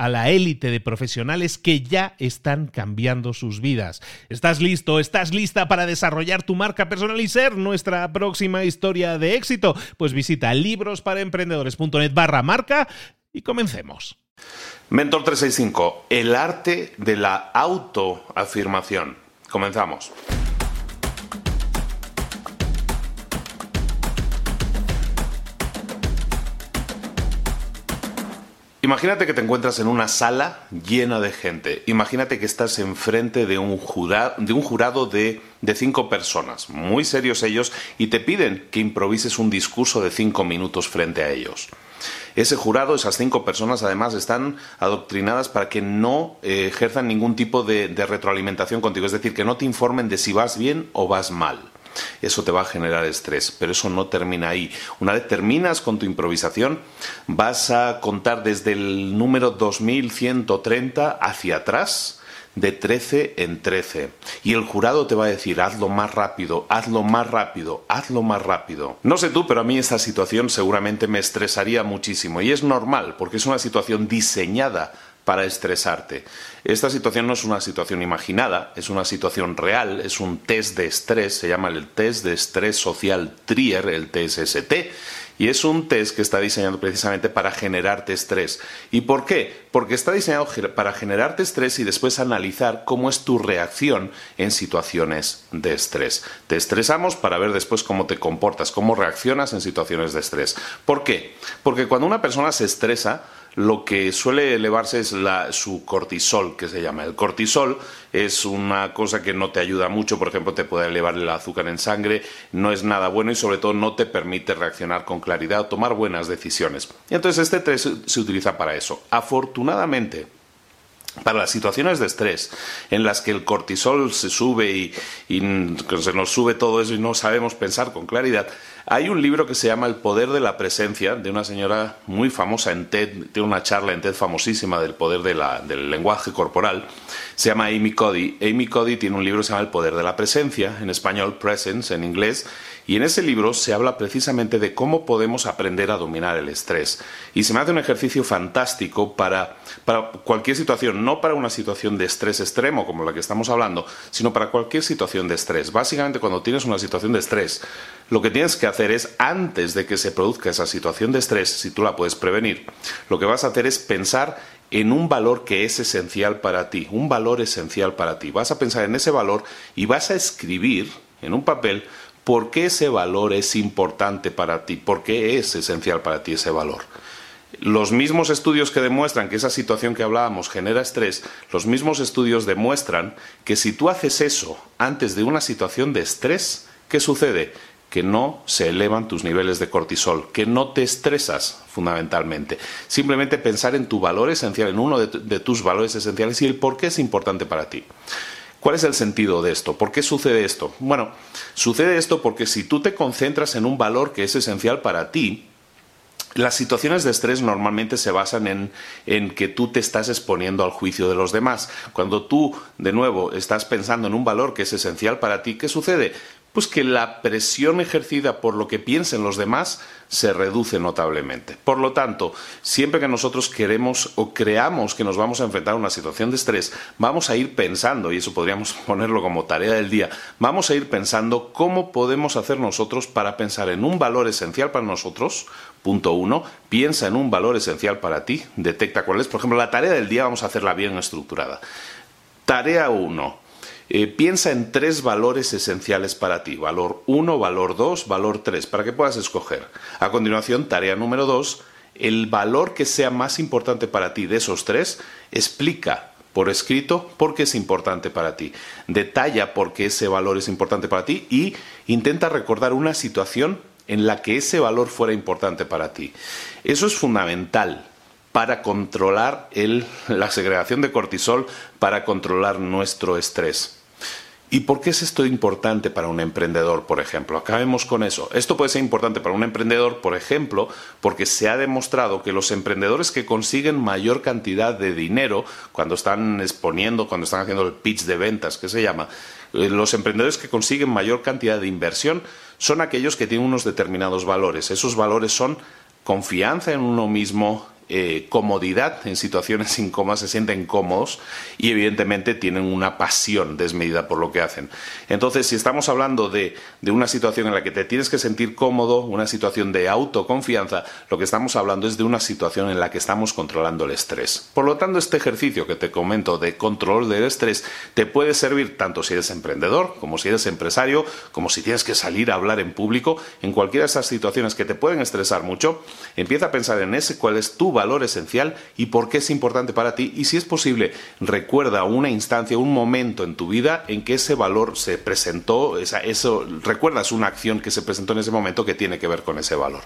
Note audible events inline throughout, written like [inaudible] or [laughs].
a la élite de profesionales que ya están cambiando sus vidas. ¿Estás listo? ¿Estás lista para desarrollar tu marca personal y ser nuestra próxima historia de éxito? Pues visita librosparaemprendedores.net barra marca y comencemos. Mentor 365, el arte de la autoafirmación. Comenzamos. Imagínate que te encuentras en una sala llena de gente. Imagínate que estás enfrente de un, jurado de, un jurado de, cinco personas, muy serios ellos, y te piden que improvises un discurso de cinco minutos frente a ellos. Ese jurado, esas cinco personas, además, están adoctrinadas para que no eh, ejerzan ningún tipo de, de retroalimentación contigo, es decir, que no te informen de si vas bien o vas mal. Eso te va a generar estrés, pero eso no termina ahí. Una vez terminas con tu improvisación, vas a contar desde el número 2130 hacia atrás de 13 en 13. Y el jurado te va a decir, hazlo más rápido, hazlo más rápido, hazlo más rápido. No sé tú, pero a mí esta situación seguramente me estresaría muchísimo. Y es normal, porque es una situación diseñada para estresarte. Esta situación no es una situación imaginada, es una situación real, es un test de estrés, se llama el test de estrés social Trier, el TSST, y es un test que está diseñado precisamente para generarte estrés. ¿Y por qué? Porque está diseñado para generarte estrés y después analizar cómo es tu reacción en situaciones de estrés. Te estresamos para ver después cómo te comportas, cómo reaccionas en situaciones de estrés. ¿Por qué? Porque cuando una persona se estresa, lo que suele elevarse es su cortisol, que se llama. El cortisol es una cosa que no te ayuda mucho, por ejemplo, te puede elevar el azúcar en sangre, no es nada bueno y sobre todo no te permite reaccionar con claridad o tomar buenas decisiones. Y entonces este test se utiliza para eso. Afortunadamente, para las situaciones de estrés en las que el cortisol se sube y, se nos sube todo eso y no sabemos pensar con claridad, hay un libro que se llama El poder de la presencia de una señora muy famosa en TED, tiene una charla en TED famosísima del poder del lenguaje corporal, se llama Amy Cody. Amy Cody tiene un libro que se llama El poder de la presencia, en español Presence en inglés, y en ese libro se habla precisamente de cómo podemos aprender a dominar el estrés. Y se me hace un ejercicio fantástico para, para cualquier situación, no para una situación de estrés extremo como la que estamos hablando, sino para cualquier situación de estrés. Básicamente cuando tienes una situación de estrés, lo que tienes que hacer es, antes de que se produzca esa situación de estrés, si tú la puedes prevenir, lo que vas a hacer es pensar en un valor que es esencial para ti, un valor esencial para ti. Vas a pensar en ese valor y vas a escribir en un papel por qué ese valor es importante para ti, por qué es esencial para ti ese valor. Los mismos estudios que demuestran que esa situación que hablábamos genera estrés, los mismos estudios demuestran que si tú haces eso antes de una situación de estrés, ¿qué sucede? Que no se elevan tus niveles de cortisol, que no te estresas fundamentalmente. Simplemente pensar en tu valor esencial, en uno de, tus valores esenciales y el por qué es importante para ti. ¿Cuál es el sentido de esto? ¿Por qué sucede esto? Bueno, sucede esto porque si tú te concentras en un valor que es esencial para ti, las situaciones de estrés normalmente se basan en, en, que tú te estás exponiendo al juicio de los demás. Cuando tú, de nuevo, estás pensando en un valor que es esencial para ti, ¿qué sucede? Pues que la presión ejercida por lo que piensen los demás se reduce notablemente. Por lo tanto, siempre que nosotros queremos o creamos que nos vamos a enfrentar a una situación de estrés, vamos a ir pensando, y eso podríamos [laughs] ponerlo como tarea del día, vamos a ir pensando cómo podemos hacer nosotros para pensar en un valor esencial para nosotros. Punto uno, piensa en un valor esencial para ti, detecta cuál es. Por ejemplo, la tarea del día vamos a hacerla bien estructurada. Tarea uno eh, piensa en tres valores esenciales para ti, valor 1, valor 2, valor 3, para que puedas escoger. A continuación, tarea número 2, el valor que sea más importante para ti de esos tres, explica por escrito por qué es importante para ti. Detalla por qué ese valor es importante para ti y intenta recordar una situación en la que ese valor fuera importante para ti. Eso es fundamental para controlar la segregación de cortisol, para controlar nuestro estrés. ¿Y por qué es esto importante para un emprendedor, por ejemplo? Acabemos con eso. Esto puede ser importante para un emprendedor, por ejemplo, porque se ha demostrado que los emprendedores que consiguen mayor cantidad de dinero cuando están exponiendo, cuando están haciendo el pitch de ventas, que se llama, eh, los emprendedores que consiguen mayor cantidad de inversión son aquellos que tienen unos determinados valores. Esos valores son confianza en uno mismo, eh, comodidad en situaciones [laughs] incómodas, se sienten cómodos y evidentemente tienen una pasión desmedida por lo que hacen. Entonces, si estamos hablando de, de una situación en la que te tienes que sentir cómodo, una situación de autoconfianza, lo que estamos hablando es de una situación en la que estamos controlando el estrés. Por lo tanto, este ejercicio que te comento de control del estrés te puede servir tanto si eres emprendedor, como si eres empresario, como si tienes que salir a hablar en público, en cualquiera de esas situaciones que te pueden estresar mucho, empieza a pensar en ese cuál es tu valor esencial y por qué es importante para ti. Y si es posible, recuerda una instancia, un momento en tu vida en que ese valor se presentó, eso, recuerdas una acción que se presentó en ese momento que tiene que ver con ese valor.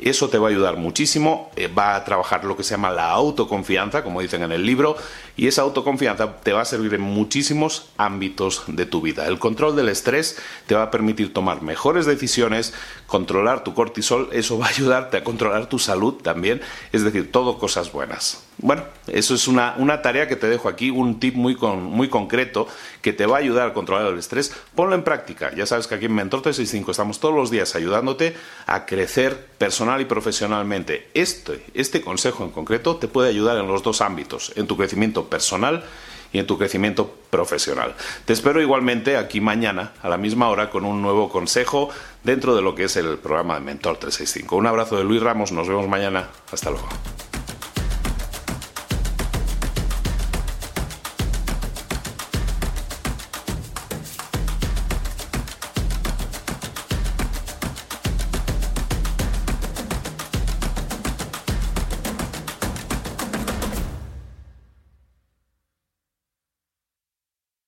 Eso te va a ayudar muchísimo, eh, va a trabajar lo que se llama la autoconfianza, como dicen en el libro, y esa autoconfianza te va a servir en muchísimos ámbitos de tu vida. El control del estrés te va a permitir tomar mejores decisiones, controlar tu cortisol, eso va a ayudarte a controlar tu salud también, es decir, todo cosas buenas. Bueno, eso es una, tarea que te dejo aquí, un tip muy, muy concreto que te va a ayudar a controlar el estrés. Ponlo en práctica. Ya sabes que aquí en Mentor 365 estamos todos los días ayudándote a crecer personal y profesionalmente. Este, este consejo en concreto te puede ayudar en los dos ámbitos, en tu crecimiento personal y en tu crecimiento profesional. Te espero igualmente aquí mañana a la misma hora con un nuevo consejo dentro de lo que es el programa de Mentor 365. Un abrazo de Luis Ramos, nos vemos mañana. Hasta luego.